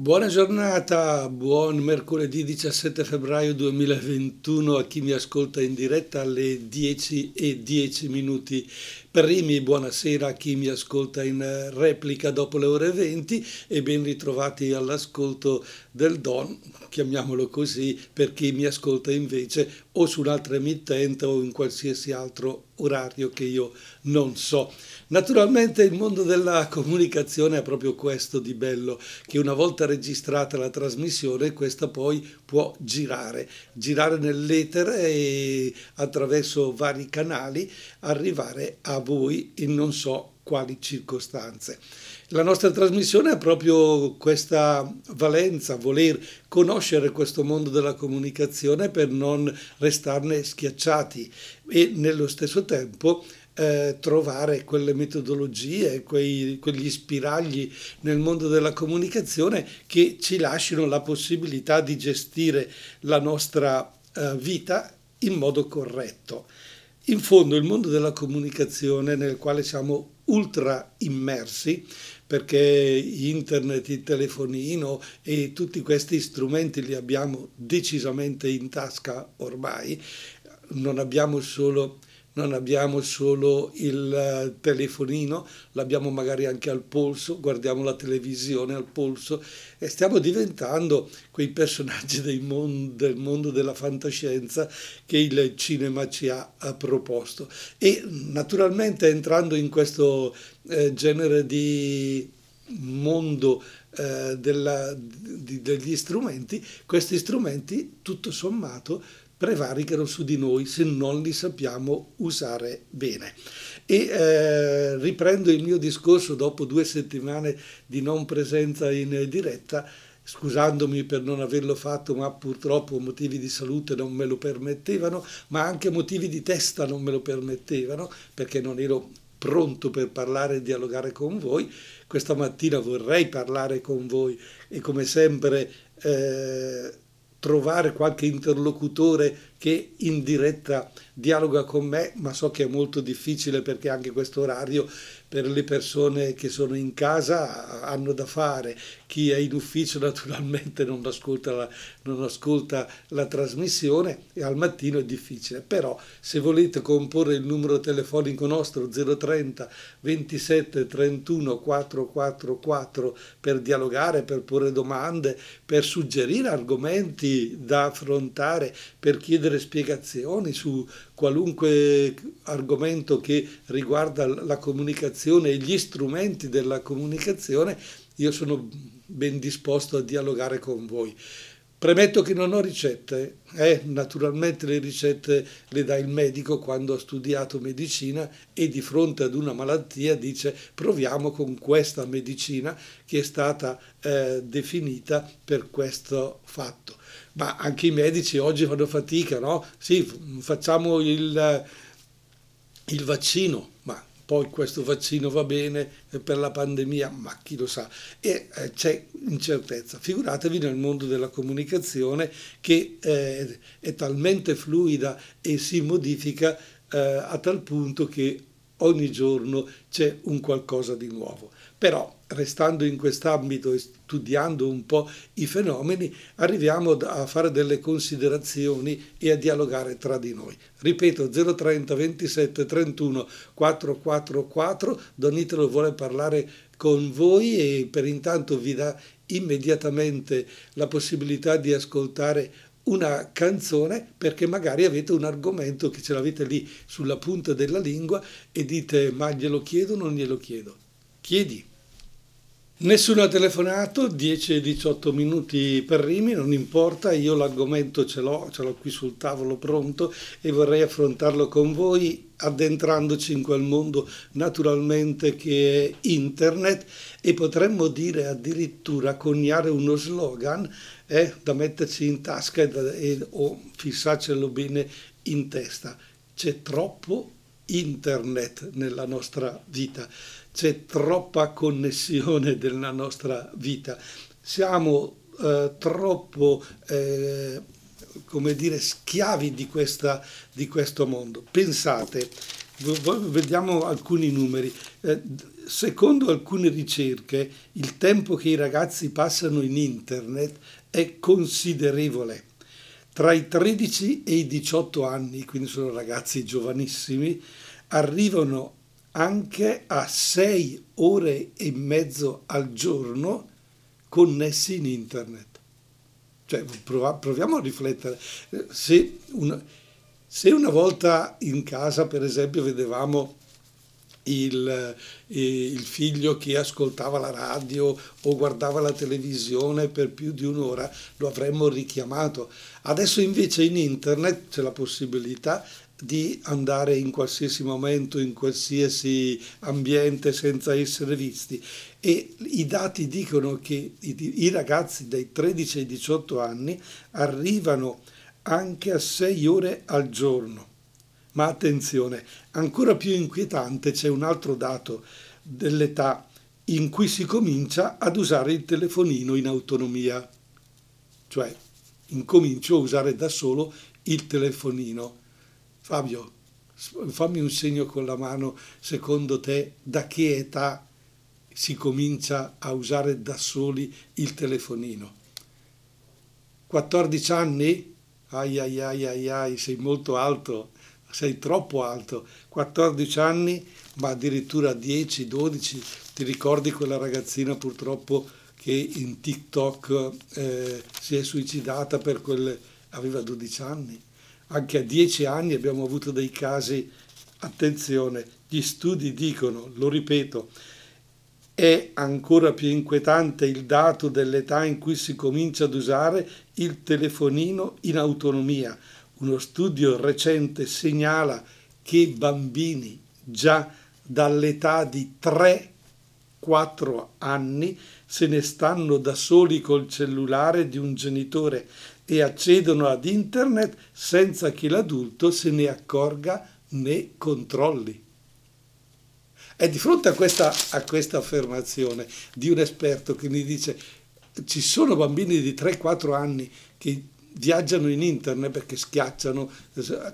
Buona giornata, buon mercoledì 17 febbraio 2021 a chi mi ascolta in diretta alle 10 e 10 minuti primi, buonasera a chi mi ascolta in replica dopo le ore 20 e ben ritrovati all'ascolto del Don, chiamiamolo così, per chi mi ascolta invece o su un'altra emittente o in qualsiasi altro orario che io non so. Naturalmente il mondo della comunicazione è proprio questo di bello, che una volta registrata la trasmissione, questa poi può girare, girare nell'etere e attraverso vari canali arrivare a voi in non so quali circostanze. La nostra trasmissione ha proprio questa valenza, voler conoscere questo mondo della comunicazione per non restarne schiacciati e nello stesso tempo eh, trovare quelle metodologie, quei, quegli spiragli nel mondo della comunicazione che ci lasciano la possibilità di gestire la nostra eh, vita in modo corretto. In fondo il mondo della comunicazione nel quale siamo ultra immersi, perché internet, il telefonino e tutti questi strumenti li abbiamo decisamente in tasca ormai, non abbiamo solo non abbiamo solo il eh, telefonino, l'abbiamo magari anche al polso, guardiamo la televisione al polso e stiamo diventando quei personaggi mon- del mondo della fantascienza che il cinema ci ha, proposto. E naturalmente entrando in questo eh, genere di mondo eh, della, di, degli strumenti, questi strumenti tutto sommato prevaricano su di noi se non li sappiamo usare bene. E eh, riprendo il mio discorso dopo due settimane di non presenza in diretta, scusandomi per non averlo fatto, ma purtroppo motivi di salute non me lo permettevano, ma anche motivi di testa non me lo permettevano, perché non ero pronto per parlare e dialogare con voi. Questa mattina vorrei parlare con voi e come sempre eh, trovare qualche interlocutore che in diretta dialoga con me, ma so che è molto difficile perché anche questo orario per le persone che sono in casa hanno da fare. Chi è in ufficio naturalmente non ascolta la, non ascolta la trasmissione e al mattino è difficile. Però se volete comporre il numero telefonico nostro 030 27 31 444 per dialogare, per porre domande, per suggerire argomenti da affrontare, per chiedere spiegazioni su qualunque argomento che riguarda la comunicazione e gli strumenti della comunicazione, io sono ben disposto a dialogare con voi. Premetto che non ho ricette, eh, naturalmente le ricette le dà il medico quando ha studiato medicina e di fronte ad una malattia dice proviamo con questa medicina che è stata eh, definita per questo fatto ma anche i medici oggi fanno fatica, no? Sì, facciamo il, il vaccino, ma poi questo vaccino va bene per la pandemia, ma chi lo sa? E eh, c'è incertezza. Figuratevi nel mondo della comunicazione che eh, è talmente fluida e si modifica eh, a tal punto che ogni giorno c'è un qualcosa di nuovo. Però restando in quest'ambito e studiando un po' i fenomeni, arriviamo a fare delle considerazioni e a dialogare tra di noi. Ripeto 030 27 31 444, Donitelo vuole parlare con voi e per intanto vi dà immediatamente la possibilità di ascoltare una canzone perché magari avete un argomento che ce l'avete lì sulla punta della lingua e dite ma glielo chiedo o non glielo chiedo. Chiedi. Nessuno ha telefonato, 10 e 18 minuti per Rimi, non importa, io l'argomento ce l'ho, ce l'ho qui sul tavolo pronto e vorrei affrontarlo con voi addentrandoci in quel mondo naturalmente che è internet e potremmo dire addirittura coniare uno slogan eh, da metterci in tasca e, e, o fissarcelo bene in testa. C'è troppo internet nella nostra vita c'è troppa connessione nella nostra vita, siamo eh, troppo, eh, come dire, schiavi di, questa, di questo mondo. Pensate, vediamo alcuni numeri. Eh, secondo alcune ricerche, il tempo che i ragazzi passano in internet è considerevole. Tra i 13 e i 18 anni, quindi sono ragazzi giovanissimi, arrivano anche a 6 ore e mezzo al giorno connessi in internet. Cioè, proviamo a riflettere. Se una, se una volta in casa, per esempio, vedevamo il, eh, il, figlio che ascoltava la radio o guardava la televisione per più di un'ora, lo avremmo richiamato. Adesso invece in internet c'è la possibilità di andare in qualsiasi momento, in qualsiasi ambiente senza essere visti. E i dati dicono che i, i ragazzi dai 13 ai 18 anni arrivano anche a 6 ore al giorno ma attenzione, ancora più inquietante c'è un altro dato dell'età in cui si comincia ad usare il telefonino in autonomia, cioè incomincio a usare da solo il telefonino. Fabio, fammi un segno con la mano, secondo te da che età si comincia a usare da soli il telefonino? 14 anni? Ai ai ai ai ai, sei molto alto sei troppo alto, 14 anni, ma addirittura 10, 12, ti ricordi quella ragazzina purtroppo che in TikTok eh, si è suicidata per quelle, aveva 12 anni, anche a 10 anni abbiamo avuto dei casi, attenzione, gli studi dicono, lo ripeto, è ancora più inquietante il dato dell'età in cui si comincia ad usare il telefonino in autonomia, uno studio recente segnala che bambini già dall'età di 3-4 anni se ne stanno da soli col cellulare di un genitore e accedono ad internet senza che l'adulto se ne accorga né controlli. È di fronte a questa, a questa affermazione di un esperto che mi dice ci sono bambini di 3-4 anni che viaggiano in internet perché schiacciano,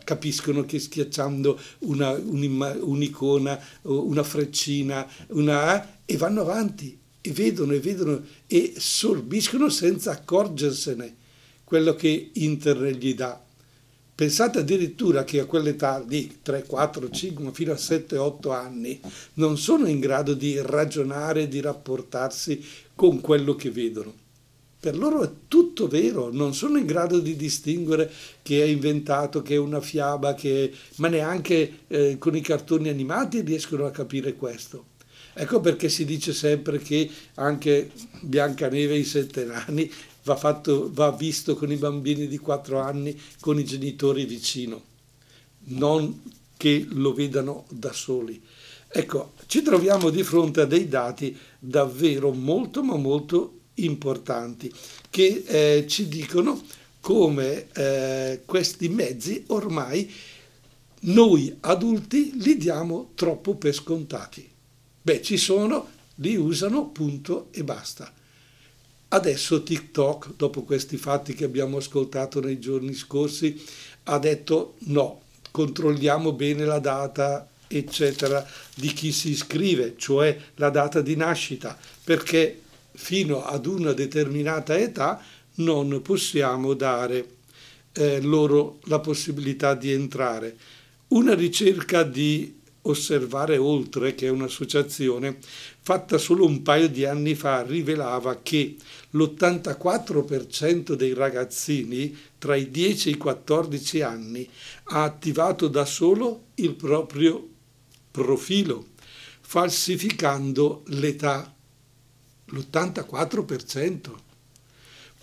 capiscono che schiacciando una, un'icona, una freccina, una, e vanno avanti e vedono e vedono e sorbiscono senza accorgersene quello che internet gli dà. Pensate addirittura che a quell'età di 3, 4, 5, fino a 7, 8 anni non sono in grado di ragionare, di rapportarsi con quello che vedono per loro è tutto vero, non sono in grado di distinguere che è inventato, che è una fiaba, che... ma neanche eh, con i cartoni animati riescono a capire questo. Ecco perché si dice sempre che anche Biancaneve e i sette nani va, fatto, va visto con i bambini di quattro anni, con i genitori vicino, non che lo vedano da soli. Ecco, ci troviamo di fronte a dei dati davvero molto ma molto importanti che eh, ci dicono come eh, questi mezzi ormai noi adulti li diamo troppo per scontati. Beh, ci sono, li usano, punto e basta. Adesso TikTok, dopo questi fatti che abbiamo ascoltato nei giorni scorsi, ha detto no, controlliamo bene la data, eccetera, di chi si iscrive, cioè la data di nascita, perché fino ad una determinata età non possiamo dare eh, loro la possibilità di entrare. Una ricerca di Osservare Oltre, che è un'associazione fatta solo un paio di anni fa, rivelava che l'84% dei ragazzini tra i 10 e i 14 anni ha attivato da solo il proprio profilo, falsificando l'età l'84%.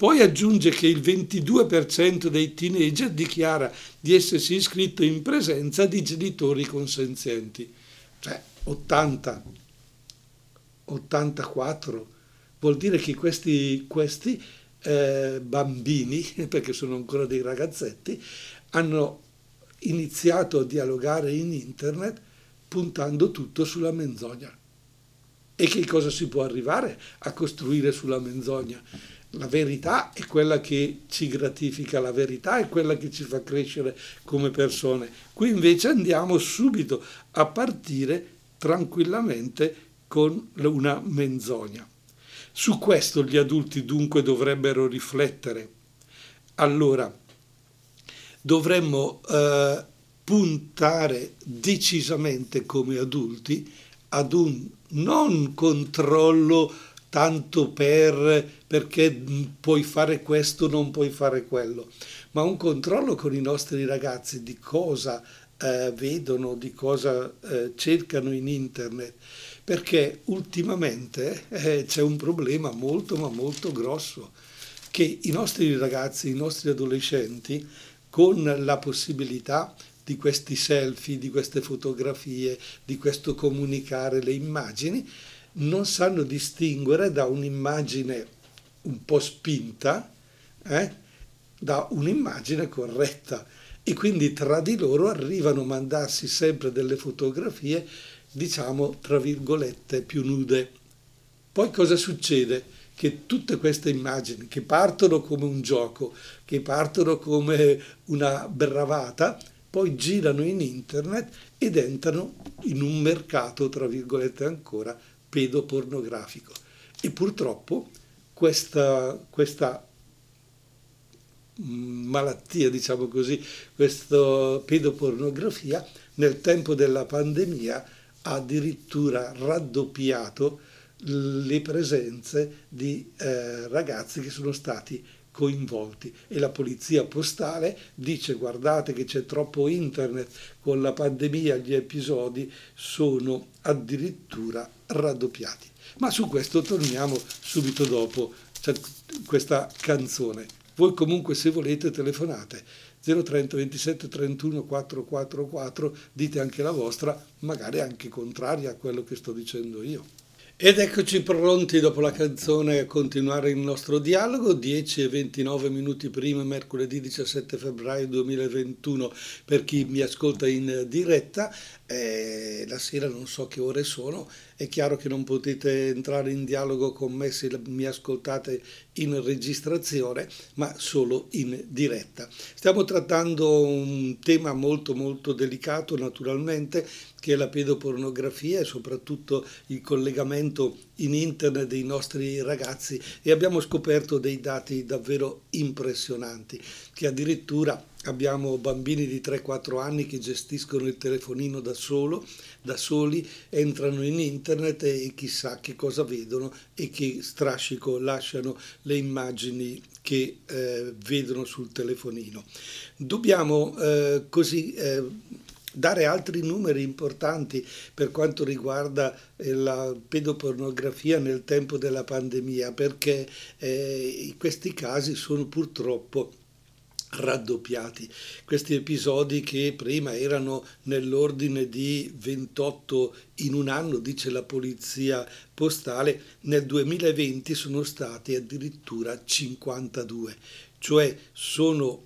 Poi aggiunge che il 22% dei teenager dichiara di essersi iscritto in presenza di genitori consenzienti. Cioè 80, 84. Vuol dire che questi, questi eh, bambini, perché sono ancora dei ragazzetti, hanno iniziato a dialogare in internet puntando tutto sulla menzogna. E che cosa si può arrivare a costruire sulla menzogna? La verità è quella che ci gratifica, la verità è quella che ci fa crescere come persone. Qui invece andiamo subito a partire tranquillamente con una menzogna. Su questo gli adulti dunque dovrebbero riflettere. Allora, dovremmo eh, puntare decisamente come adulti ad un non controllo tanto per perché puoi fare questo, non puoi fare quello, ma un controllo con i nostri ragazzi di cosa eh, vedono, di cosa eh, cercano in internet, perché ultimamente eh, c'è un problema molto ma molto grosso, che i nostri ragazzi, i nostri adolescenti, con la possibilità di questi selfie, di queste fotografie, di questo comunicare le immagini, non sanno distinguere da un'immagine un po' spinta eh, da un'immagine corretta e quindi tra di loro arrivano a mandarsi sempre delle fotografie, diciamo, tra virgolette, più nude. Poi cosa succede? Che tutte queste immagini che partono come un gioco, che partono come una bravata, poi girano in internet ed entrano in un mercato, tra virgolette ancora, pedopornografico. E purtroppo questa, questa mm, malattia, diciamo così, questa pedopornografia nel tempo della pandemia ha addirittura raddoppiato le presenze di eh, ragazzi che sono stati coinvolti e la polizia postale dice guardate che c'è troppo internet con la pandemia gli episodi sono addirittura raddoppiati. Ma su questo torniamo subito dopo questa canzone. Voi comunque se volete telefonate. 030 27 31 444 dite anche la vostra magari anche contraria a quello che sto dicendo io. Ed eccoci pronti dopo la canzone a continuare il nostro dialogo, 10 e 29 minuti prima, mercoledì 17 febbraio 2021, per chi mi ascolta in diretta, eh, la sera non so che ore sono, è chiaro che non potete entrare in dialogo con me se mi ascoltate in registrazione, ma solo in diretta. Stiamo trattando un tema molto molto delicato naturalmente, che è la pedopornografia e soprattutto il collegamento in internet dei nostri ragazzi e abbiamo scoperto dei dati davvero impressionanti, che addirittura abbiamo bambini di 3-4 anni che gestiscono il telefonino da solo, da soli, entrano in internet e chissà che cosa vedono e che strascico lasciano le immagini che eh, vedono sul telefonino. Dobbiamo eh, così eh, dare altri numeri importanti per quanto riguarda eh, la pedopornografia nel tempo della pandemia, perché eh, questi casi sono purtroppo raddoppiati. Questi episodi che prima erano nell'ordine di 28 in un anno, dice la polizia postale, nel 2020 sono stati addirittura 52, cioè sono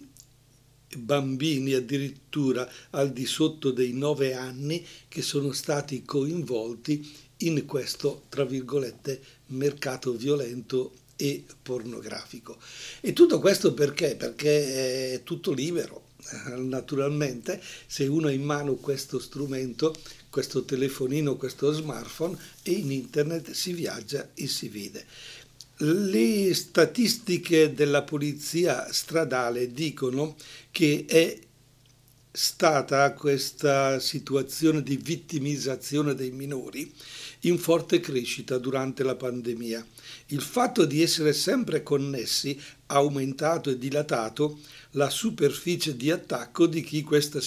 bambini addirittura al di sotto dei 9 anni che sono stati coinvolti in questo, tra virgolette, mercato violento e pornografico. E tutto questo perché? Perché è tutto libero. Naturalmente, se uno ha in mano questo strumento, questo telefonino, questo smartphone, e in internet si viaggia e si vede. Le statistiche della polizia stradale dicono che è stata questa situazione di vittimizzazione dei minori in forte crescita durante la pandemia. Il fatto di essere sempre connessi ha aumentato e dilatato la superficie di attacco di chi questa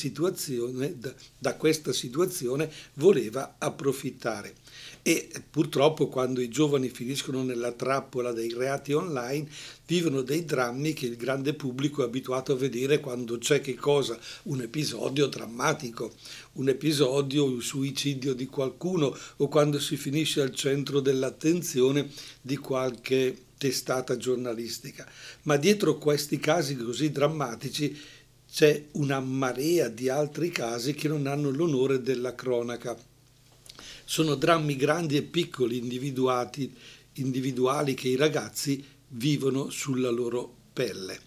da questa situazione voleva approfittare e purtroppo quando i giovani finiscono nella trappola dei reati online vivono dei drammi che il grande pubblico è abituato a vedere quando c'è che cosa? Un episodio drammatico, un episodio, un suicidio di qualcuno o quando si finisce al centro dell'attenzione di qualche testata giornalistica. Ma dietro questi casi così drammatici c'è una marea di altri casi che non hanno l'onore della cronaca sono drammi grandi e piccoli individuali che i ragazzi vivono sulla loro pelle.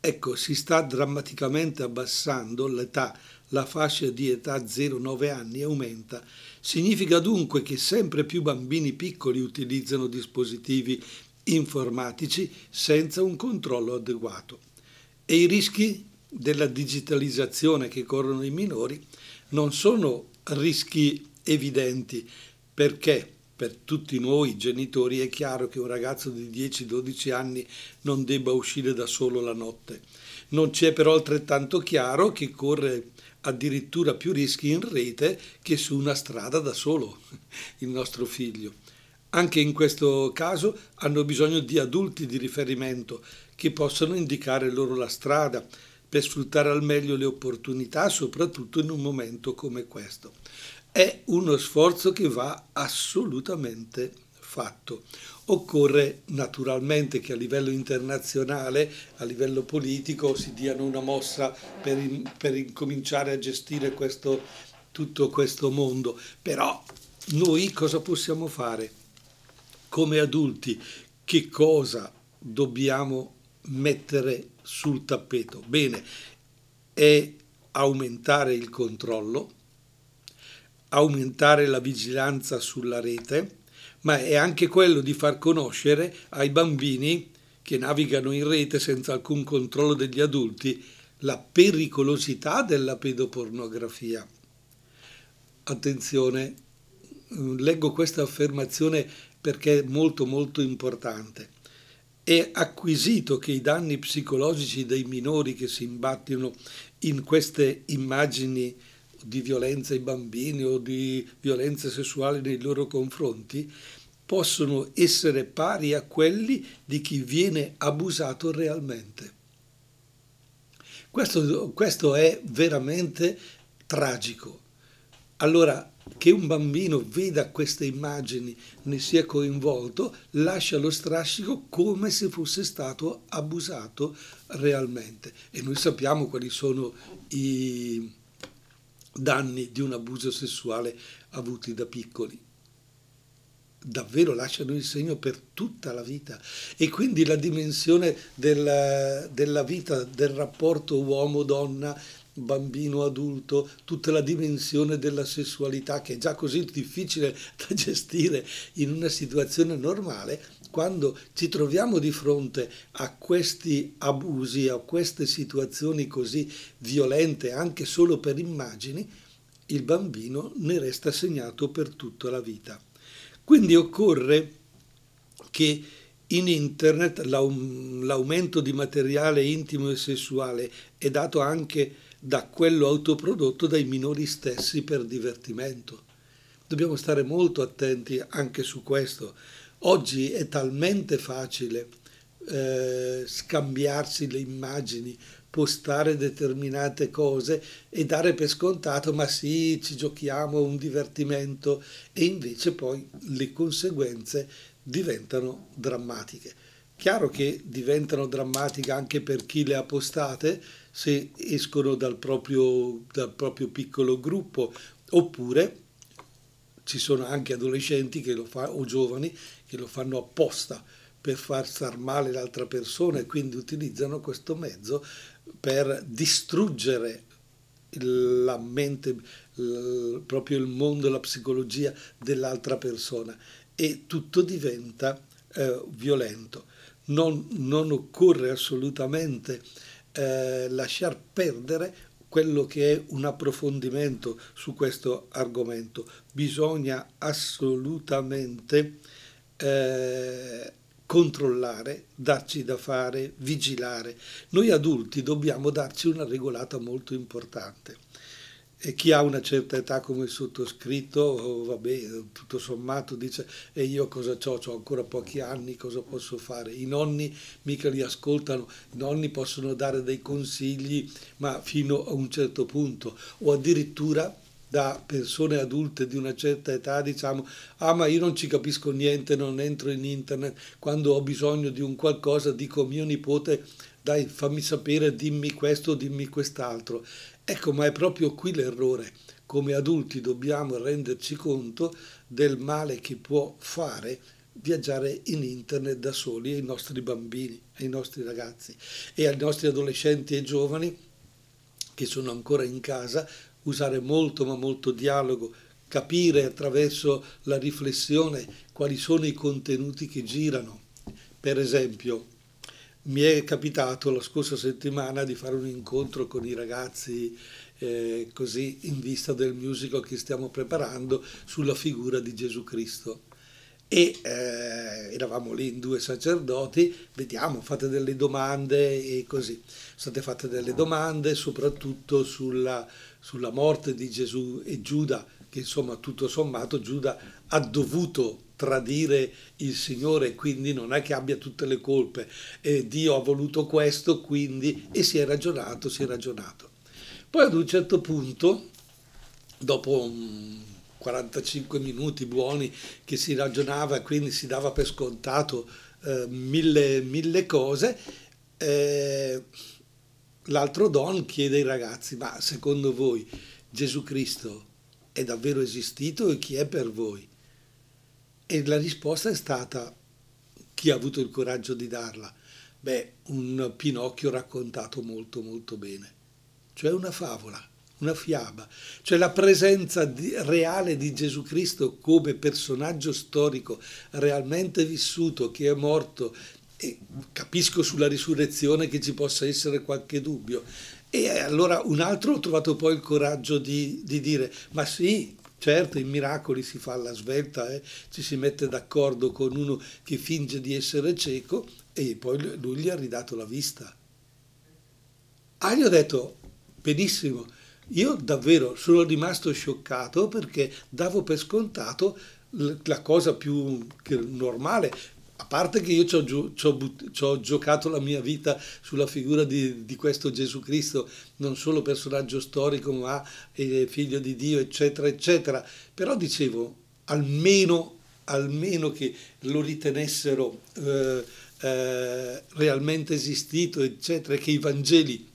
Ecco, si sta drammaticamente abbassando l'età, la fascia di età 0-9 anni aumenta. Significa dunque che sempre più bambini piccoli utilizzano dispositivi informatici senza un controllo adeguato. E i rischi della digitalizzazione che corrono i minori non sono rischi evidenti perché per tutti noi genitori è chiaro che un ragazzo di 10-12 anni non debba uscire da solo la notte. Non c'è però altrettanto chiaro che corre addirittura più rischi in rete che su una strada da solo il nostro figlio. Anche in questo caso hanno bisogno di adulti di riferimento che possano indicare loro la strada per sfruttare al meglio le opportunità, soprattutto in un momento come questo è uno sforzo che va assolutamente fatto. Occorre naturalmente che a livello internazionale, a livello politico, si diano una mossa per, in, per incominciare a gestire questo, tutto questo mondo. Però noi cosa possiamo fare? Come adulti, che cosa dobbiamo mettere sul tappeto? Bene, è aumentare il controllo, aumentare la vigilanza sulla rete, ma è anche quello di far conoscere ai bambini che navigano in rete senza alcun controllo degli adulti la pericolosità della pedopornografia. Attenzione, leggo questa affermazione perché è molto molto importante. È acquisito che i danni psicologici dei minori che si imbattono in queste immagini di violenza ai bambini o di violenza sessuale nei loro confronti possono essere pari a quelli di chi viene abusato realmente. Questo, questo è veramente tragico. Allora, che un bambino veda queste immagini, ne sia coinvolto, lascia lo strascico come se fosse stato abusato realmente. E noi sappiamo quali sono i, danni di un abuso sessuale avuti da piccoli. Davvero lasciano il segno per tutta la vita e quindi la dimensione della, della vita, del rapporto uomo-donna, bambino-adulto, tutta la dimensione della sessualità che è già così difficile da gestire in una situazione normale, quando ci troviamo di fronte a questi abusi, a queste situazioni così violente anche solo per immagini, il bambino ne resta segnato per tutta la vita. Quindi occorre che in internet l'aumento di materiale intimo e sessuale è dato anche da quello autoprodotto dai minori stessi per divertimento. Dobbiamo stare molto attenti anche su questo, Oggi è talmente facile eh, scambiarsi le immagini, postare determinate cose e dare per scontato ma sì, ci giochiamo, un divertimento e invece poi le conseguenze diventano drammatiche. Chiaro che diventano drammatiche anche per chi le ha postate se escono dal proprio, dal proprio piccolo gruppo oppure ci sono anche adolescenti che lo fa, o giovani che lo fanno apposta per far star male l'altra persona e quindi utilizzano questo mezzo per distruggere la mente, proprio il mondo, la psicologia dell'altra persona e tutto diventa eh, violento. Non, non, occorre assolutamente eh, lasciar perdere quello che è un approfondimento su questo argomento. Bisogna assolutamente eh, controllare, darci da fare, vigilare. Noi adulti dobbiamo darci una regolata molto importante. E chi ha una certa età come il sottoscritto, oh, vabbè, tutto sommato dice e io cosa ho? Ho ancora pochi anni, cosa posso fare? I nonni mica li ascoltano, i nonni possono dare dei consigli, ma fino a un certo punto, o addirittura da persone adulte di una certa età diciamo ah ma io non ci capisco niente, non entro in internet, quando ho bisogno di un qualcosa dico mio nipote dai fammi sapere, dimmi questo, dimmi quest'altro. Ecco, ma è proprio qui l'errore. Come adulti dobbiamo renderci conto del male che può fare viaggiare in internet da soli ai nostri bambini, ai nostri ragazzi e ai nostri adolescenti e giovani che sono ancora in casa, usare molto ma molto dialogo, capire attraverso la riflessione quali sono i contenuti che girano. Per esempio, mi è capitato la scorsa settimana di fare un incontro con i ragazzi eh, così in vista del musical che stiamo preparando sulla figura di Gesù Cristo. E eh, eravamo lì in due sacerdoti, vediamo, fate delle domande e così. Sono state fatte delle domande soprattutto sulla, sulla morte di Gesù e Giuda, che insomma tutto sommato Giuda ha dovuto tradire il Signore, quindi non è che abbia tutte le colpe, eh, Dio ha voluto questo, quindi, e si è ragionato, si è ragionato. Poi ad un certo punto, dopo 45 minuti buoni che si ragionava quindi si dava per scontato eh, mille, mille, cose, eh, l'altro Don chiede ai ragazzi, ma secondo voi Gesù Cristo è davvero esistito e chi è per voi? E la risposta è stata chi ha avuto il coraggio di darla? Beh, un Pinocchio raccontato molto molto bene, cioè una favola, una fiaba, cioè la presenza di, reale di Gesù Cristo come personaggio storico realmente vissuto, che è morto, e capisco sulla risurrezione che ci possa essere qualche dubbio. E allora un altro ho trovato poi il coraggio di, di dire, ma sì, Certo, in miracoli si fa alla svelta, eh? ci si mette d'accordo con uno che finge di essere cieco e poi lui gli ha ridato la vista. Ah, gli ho detto, benissimo, io davvero sono rimasto scioccato perché davo per scontato la cosa più normale, a parte che io ci ho, ci, ho, ci ho, giocato la mia vita sulla figura di, di, questo Gesù Cristo, non solo personaggio storico, ma figlio di Dio, eccetera, eccetera. Però dicevo, almeno, almeno che lo ritenessero eh, eh, realmente esistito, eccetera, che i Vangeli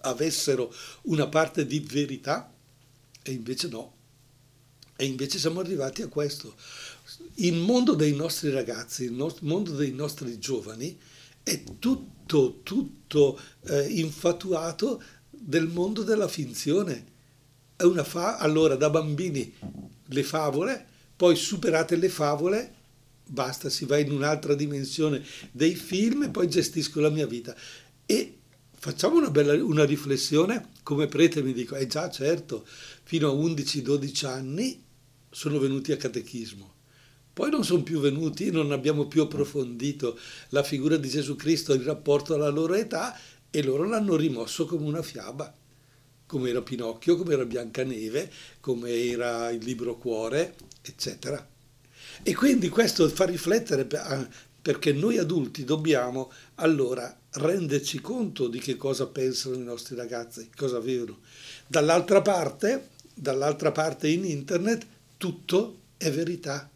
avessero una parte di verità, e invece no. E invece siamo arrivati a questo il mondo dei nostri ragazzi, il mondo dei nostri giovani è tutto, tutto eh, infatuato del mondo della finzione. È una fa- allora, da bambini le favole, poi superate le favole, basta, si va in un'altra dimensione dei film e poi gestisco la mia vita. E facciamo una, bella, una riflessione, come prete mi dico, eh già certo, fino a 11-12 anni sono venuti a catechismo poi non sono più venuti, non abbiamo più approfondito la figura di Gesù Cristo in rapporto alla loro età e loro l'hanno rimosso come una fiaba, come era Pinocchio, come era Biancaneve, come era il libro Cuore, eccetera. E quindi questo fa riflettere perché noi adulti dobbiamo allora renderci conto di che cosa pensano i nostri ragazzi, cosa vedono. Dall'altra parte, dall'altra parte in internet tutto è verità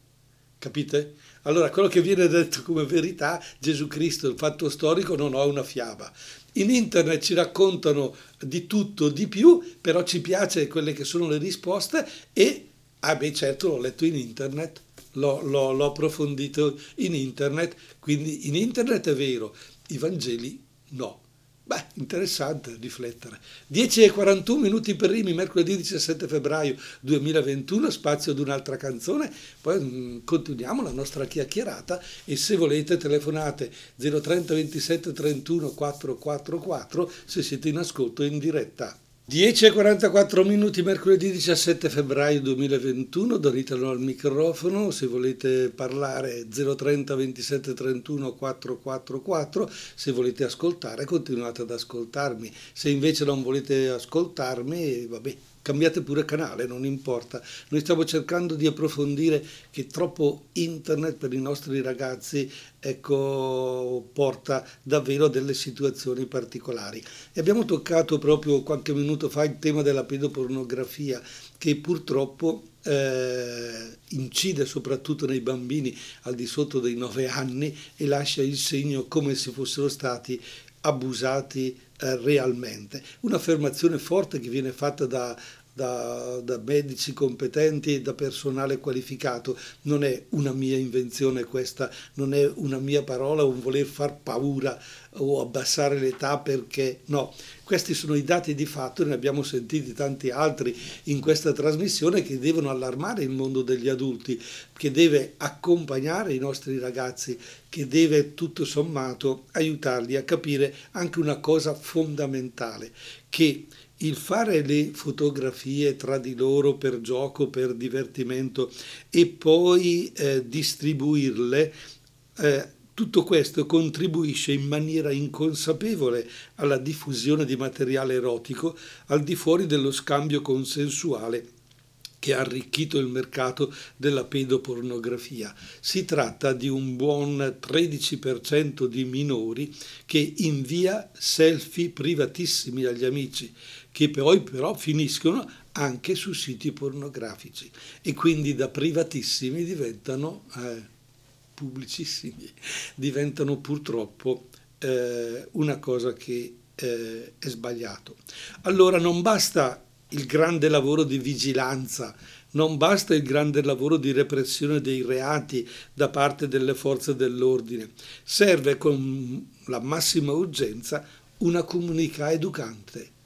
Capite? Allora, quello che viene detto come verità, Gesù Cristo, il fatto storico, non è una fiaba. In internet ci raccontano di tutto, di più, però ci piace quelle che sono le risposte e, ah beh certo l'ho letto in internet, l'ho, l'ho, l'ho approfondito in internet, quindi in internet è vero, i Vangeli no. Beh, interessante riflettere. 10 e 41 minuti per Rimi, mercoledì 17 febbraio 2021, spazio ad un'altra canzone, poi mm, continuiamo la nostra chiacchierata e se volete telefonate 030 27 31 444 se siete in ascolto in diretta. 10 e 44 minuti, mercoledì 17 febbraio 2021, Donitelo al microfono, se volete parlare 030 27 31 444, se volete ascoltare continuate ad ascoltarmi, se invece non volete ascoltarmi, vabbè, cambiate pure canale, non importa. Noi stiamo cercando di approfondire che troppo internet per i nostri ragazzi ecco, porta davvero a delle situazioni particolari. E abbiamo toccato proprio qualche minuto fa il tema della pedopornografia che purtroppo eh, incide soprattutto nei bambini al di sotto dei 9 anni e lascia il segno come se fossero stati abusati eh, realmente. Un'affermazione forte che viene fatta da da, da, medici competenti e da personale qualificato. Non è una mia invenzione questa, non è una mia parola un voler far paura o abbassare l'età perché no, questi sono i dati di fatto, ne abbiamo sentiti tanti altri in questa trasmissione che devono allarmare il mondo degli adulti, che deve accompagnare i nostri ragazzi, che deve tutto sommato aiutarli a capire anche una cosa fondamentale, che il fare le fotografie tra di loro per gioco, per divertimento e poi eh, distribuirle, eh, tutto questo contribuisce in maniera inconsapevole alla diffusione di materiale erotico al di fuori dello scambio consensuale che ha arricchito il mercato della pedopornografia. Si tratta di un buon 13% di minori che invia selfie privatissimi agli amici, che poi però finiscono anche su siti pornografici e quindi da privatissimi diventano eh, pubblicissimi, diventano purtroppo eh, una cosa che eh, è sbagliato. Allora non basta il grande lavoro di vigilanza, non basta il grande lavoro di repressione dei reati da parte delle forze dell'ordine, serve con la massima urgenza una comunità educante.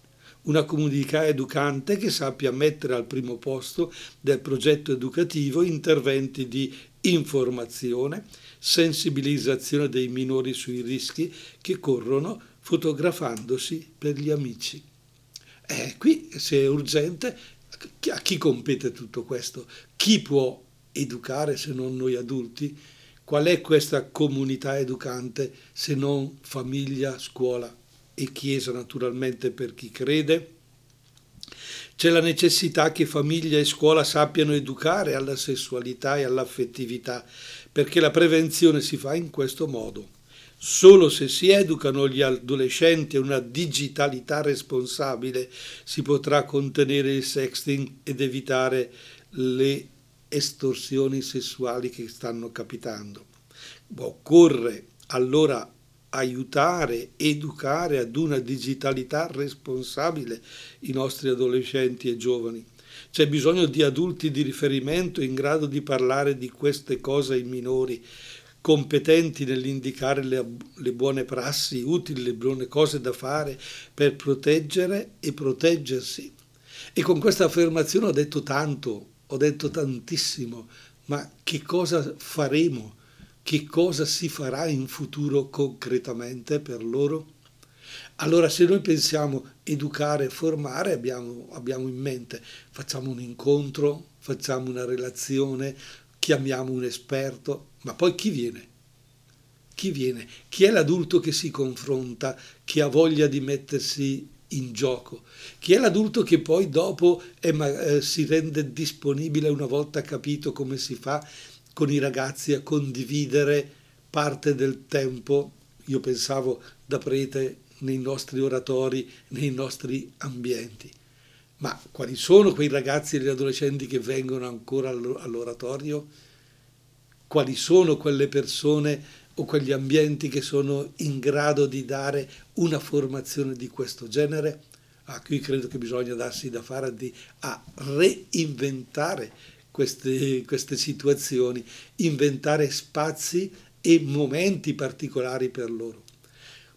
Una comunità educante che sappia mettere al primo posto del progetto educativo interventi di informazione, sensibilizzazione dei minori sui rischi che corrono fotografandosi per gli amici. Eh, qui se è urgente, a chi compete tutto questo? Chi può educare se non noi adulti? Qual è questa comunità educante se non famiglia, scuola e chiesa naturalmente per chi crede? C'è la necessità che famiglia e scuola sappiano educare alla sessualità e all'affettività, perché la prevenzione si fa in questo modo. Solo se si educano gli adolescenti a una digitalità responsabile si potrà contenere il sexting ed evitare le estorsioni sessuali che stanno capitando. Occorre allora aiutare, educare ad una digitalità responsabile i nostri adolescenti e giovani. C'è bisogno di adulti di riferimento in grado di parlare di queste cose ai minori competenti nell'indicare le, le, buone prassi utili, le buone cose da fare per proteggere e proteggersi. E con questa affermazione ho detto tanto, ho detto tantissimo, ma che cosa faremo? Che cosa si farà in futuro concretamente per loro? Allora se noi pensiamo educare, formare, abbiamo, abbiamo in mente, facciamo un incontro, facciamo una relazione, chiamiamo un esperto, ma poi chi viene? Chi viene? Chi è l'adulto che si confronta, che ha voglia di mettersi in gioco? Chi è l'adulto che poi dopo è, eh, si rende disponibile una volta capito come si fa con i ragazzi a condividere parte del tempo? Io pensavo da prete nei nostri oratori, nei nostri ambienti. Ma quali sono quei ragazzi e gli adolescenti che vengono ancora all'oratorio? Quali sono quelle persone o quegli ambienti che sono in grado di dare una formazione di questo genere? Ah, qui credo che bisogna darsi da fare a reinventare queste, queste situazioni, inventare spazi e momenti particolari per loro.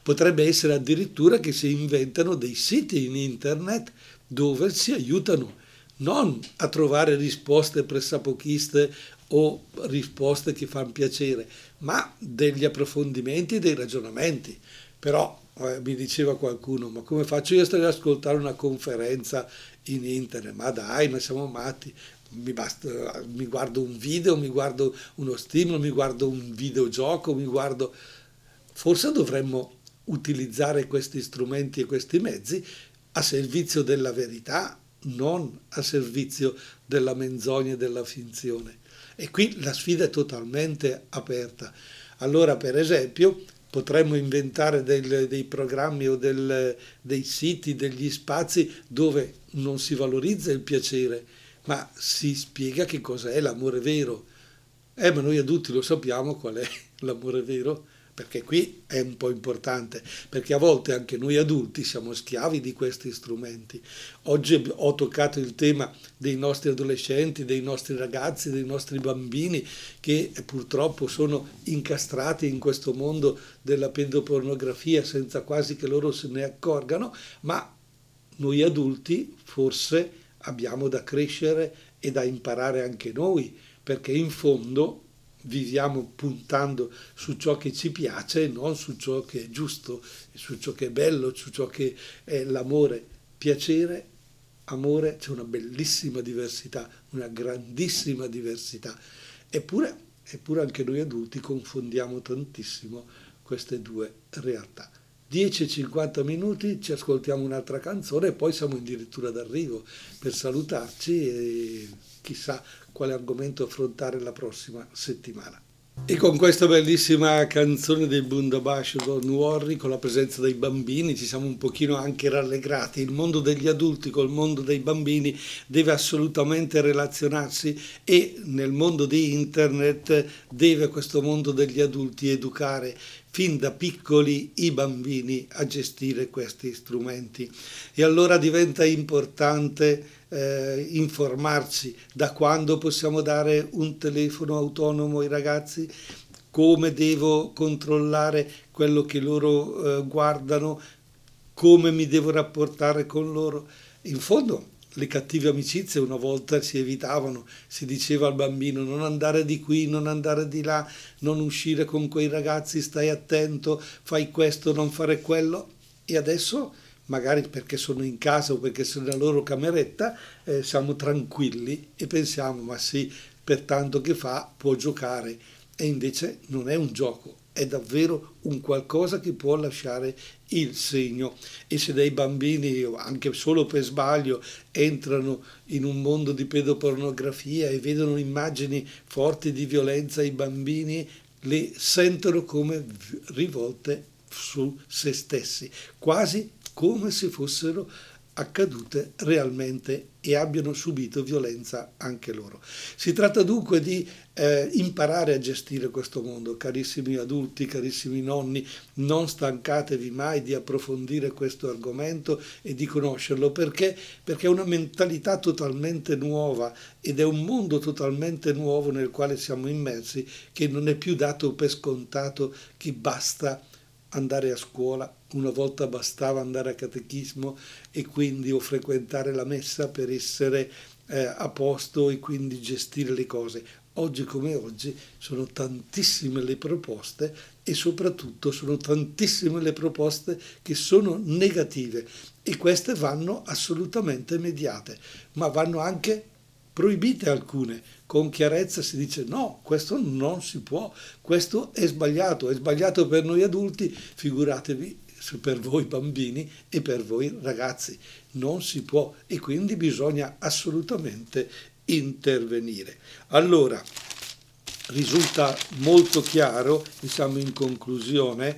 Potrebbe essere addirittura che si inventano dei siti in internet dove si aiutano non a trovare risposte pressapochiste o risposte che fanno piacere, ma degli approfondimenti, dei ragionamenti. Però eh, mi diceva qualcuno, ma come faccio io a stare ad ascoltare una conferenza in internet? Ma dai, ma siamo matti. Mi, basta, mi guardo un video, mi guardo uno stimolo, mi guardo un videogioco, mi guardo... Forse dovremmo utilizzare questi strumenti e questi mezzi a servizio della verità, non a servizio della menzogna e della finzione. E qui la sfida è totalmente aperta. Allora, per esempio, potremmo inventare del, dei programmi o del, dei siti, degli spazi dove non si valorizza il piacere, ma si spiega che cos'è l'amore vero. Eh, ma noi adulti lo sappiamo qual è l'amore vero, perché qui è un po' importante, perché a volte anche noi adulti siamo schiavi di questi strumenti. Oggi ho toccato il tema dei nostri adolescenti, dei nostri ragazzi, dei nostri bambini che purtroppo sono incastrati in questo mondo della pedopornografia senza quasi che loro se ne accorgano, ma noi adulti forse abbiamo da crescere e da imparare anche noi, perché in fondo viviamo puntando su ciò che ci piace e non su ciò che è giusto, su ciò che è bello, su ciò che è l'amore. Piacere, amore, c'è una bellissima diversità, una grandissima diversità. Eppure, eppure anche noi adulti confondiamo tantissimo queste due realtà. 10-50 minuti ci ascoltiamo un'altra canzone e poi siamo addirittura d'arrivo per salutarci e chissà quale argomento affrontare la prossima settimana. E con questa bellissima canzone dei Bundabash Don Worry, con la presenza dei bambini, ci siamo un pochino anche rallegrati. Il mondo degli adulti col mondo dei bambini deve assolutamente relazionarsi e nel mondo di internet deve questo mondo degli adulti educare fin da piccoli i bambini a gestire questi strumenti. E allora diventa importante eh, informarci da quando possiamo dare un telefono autonomo ai ragazzi, come devo controllare quello che loro eh, guardano, come mi devo rapportare con loro. In fondo le cattive amicizie una volta si evitavano, si diceva al bambino non andare di qui, non andare di là, non uscire con quei ragazzi, stai attento, fai questo, non fare quello e adesso magari perché sono in casa o perché sono nella loro cameretta, eh, siamo tranquilli e pensiamo ma sì, per tanto che fa può giocare. E invece non è un gioco, è davvero un qualcosa che può lasciare il segno. E se dei bambini anche solo per sbaglio entrano in un mondo di pedopornografia e vedono immagini forti di violenza i bambini le sentono come rivolte su se stessi quasi come se fossero accadute realmente e abbiano subito violenza anche loro. Si tratta dunque di eh, imparare a gestire questo mondo, carissimi adulti, carissimi nonni, non stancatevi mai di approfondire questo argomento e di conoscerlo. Perché, perché è una mentalità totalmente nuova ed è un mondo totalmente nuovo nel quale siamo immersi che non è più dato per scontato che basta andare a scuola, una volta bastava andare a catechismo e quindi o frequentare la messa per essere eh, a posto e quindi gestire le cose. Oggi come oggi sono tantissime le proposte e soprattutto sono tantissime le proposte che sono negative e queste vanno assolutamente mediate, ma vanno anche proibite alcune. Con chiarezza si dice no, questo non si può, questo è sbagliato, è sbagliato per noi adulti, figuratevi per voi bambini e per voi ragazzi. Non si può e quindi bisogna assolutamente intervenire. Allora, risulta molto chiaro, diciamo in conclusione,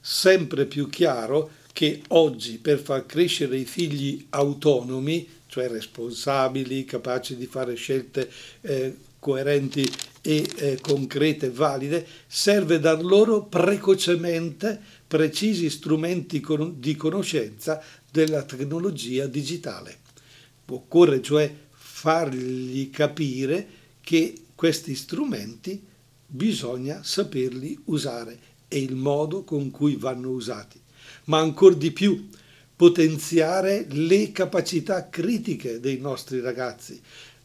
sempre più chiaro che oggi per far crescere i figli autonomi cioè responsabili, capaci di fare scelte eh, coerenti e eh, concrete, valide, serve dar loro precocemente precisi strumenti con- di conoscenza della tecnologia digitale. Occorre cioè fargli capire che questi strumenti bisogna saperli usare e il modo con cui vanno usati. Ma ancora di più, potenziare le capacità critiche dei nostri ragazzi,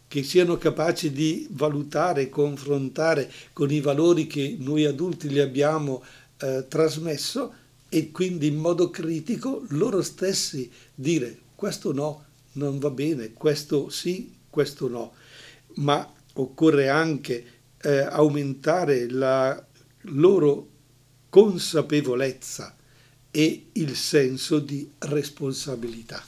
che siano capaci di valutare confrontare con i valori che noi adulti gli abbiamo eh, trasmesso e quindi in modo critico loro stessi dire questo no, non va bene, questo sì, questo no. Ma occorre anche eh, aumentare la loro consapevolezza e il senso di responsabilità.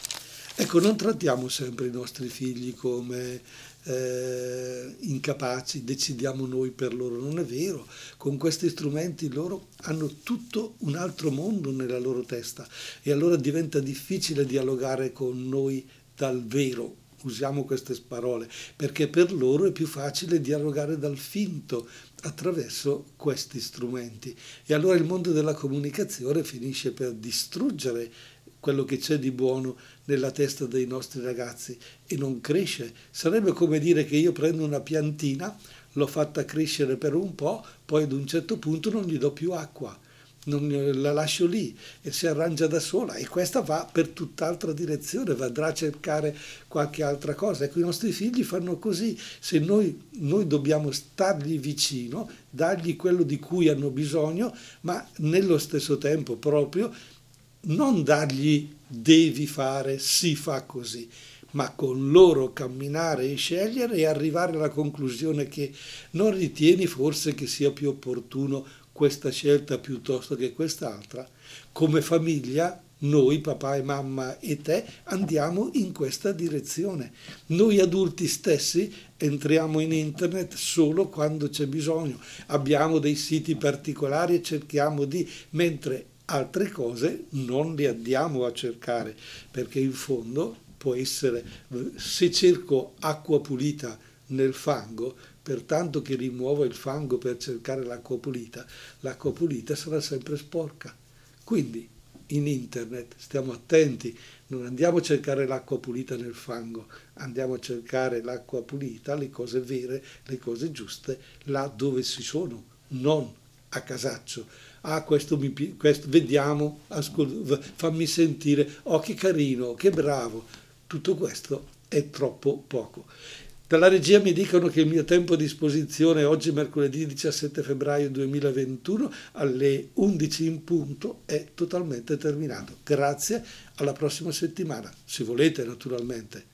Ecco, non trattiamo sempre i nostri figli come eh, incapaci, decidiamo noi per loro, non è vero, con questi strumenti loro hanno tutto un altro mondo nella loro testa e allora diventa difficile dialogare con noi dal vero usiamo queste parole, perché per loro è più facile dialogare dal finto attraverso questi strumenti. E allora il mondo della comunicazione finisce per distruggere quello che c'è di buono nella testa dei nostri ragazzi e non cresce. Sarebbe come dire che io prendo una piantina, l'ho fatta crescere per un po', poi ad un certo punto non gli do più acqua non la lascio lì e si arrangia da sola e questa va per tutt'altra direzione, andrà a cercare qualche altra cosa. Ecco, i nostri figli fanno così, se noi, noi dobbiamo stargli vicino, dargli quello di cui hanno bisogno, ma nello stesso tempo proprio non dargli devi fare, si fa così, ma con loro camminare e scegliere e arrivare alla conclusione che non ritieni forse che sia più opportuno questa scelta piuttosto che quest'altra, come famiglia noi, papà e mamma e te, andiamo in questa direzione. Noi adulti stessi entriamo in internet solo quando c'è bisogno, abbiamo dei siti particolari e cerchiamo di, mentre altre cose non le andiamo a cercare, perché in fondo può essere, se cerco acqua pulita nel fango, pertanto che rimuovo il fango per cercare l'acqua pulita, l'acqua pulita sarà sempre sporca. Quindi in internet stiamo attenti, non andiamo a cercare l'acqua pulita nel fango, andiamo a cercare l'acqua pulita, le cose vere, le cose giuste, là dove si sono, non a casaccio. Ah, questo mi questo, vediamo, ascol- fammi sentire, oh che carino, che bravo. Tutto questo è troppo poco. Dalla regia mi dicono che il mio tempo a disposizione oggi, mercoledì 17 febbraio 2021, alle 11 in punto, è totalmente terminato. Grazie, alla prossima settimana, se volete naturalmente.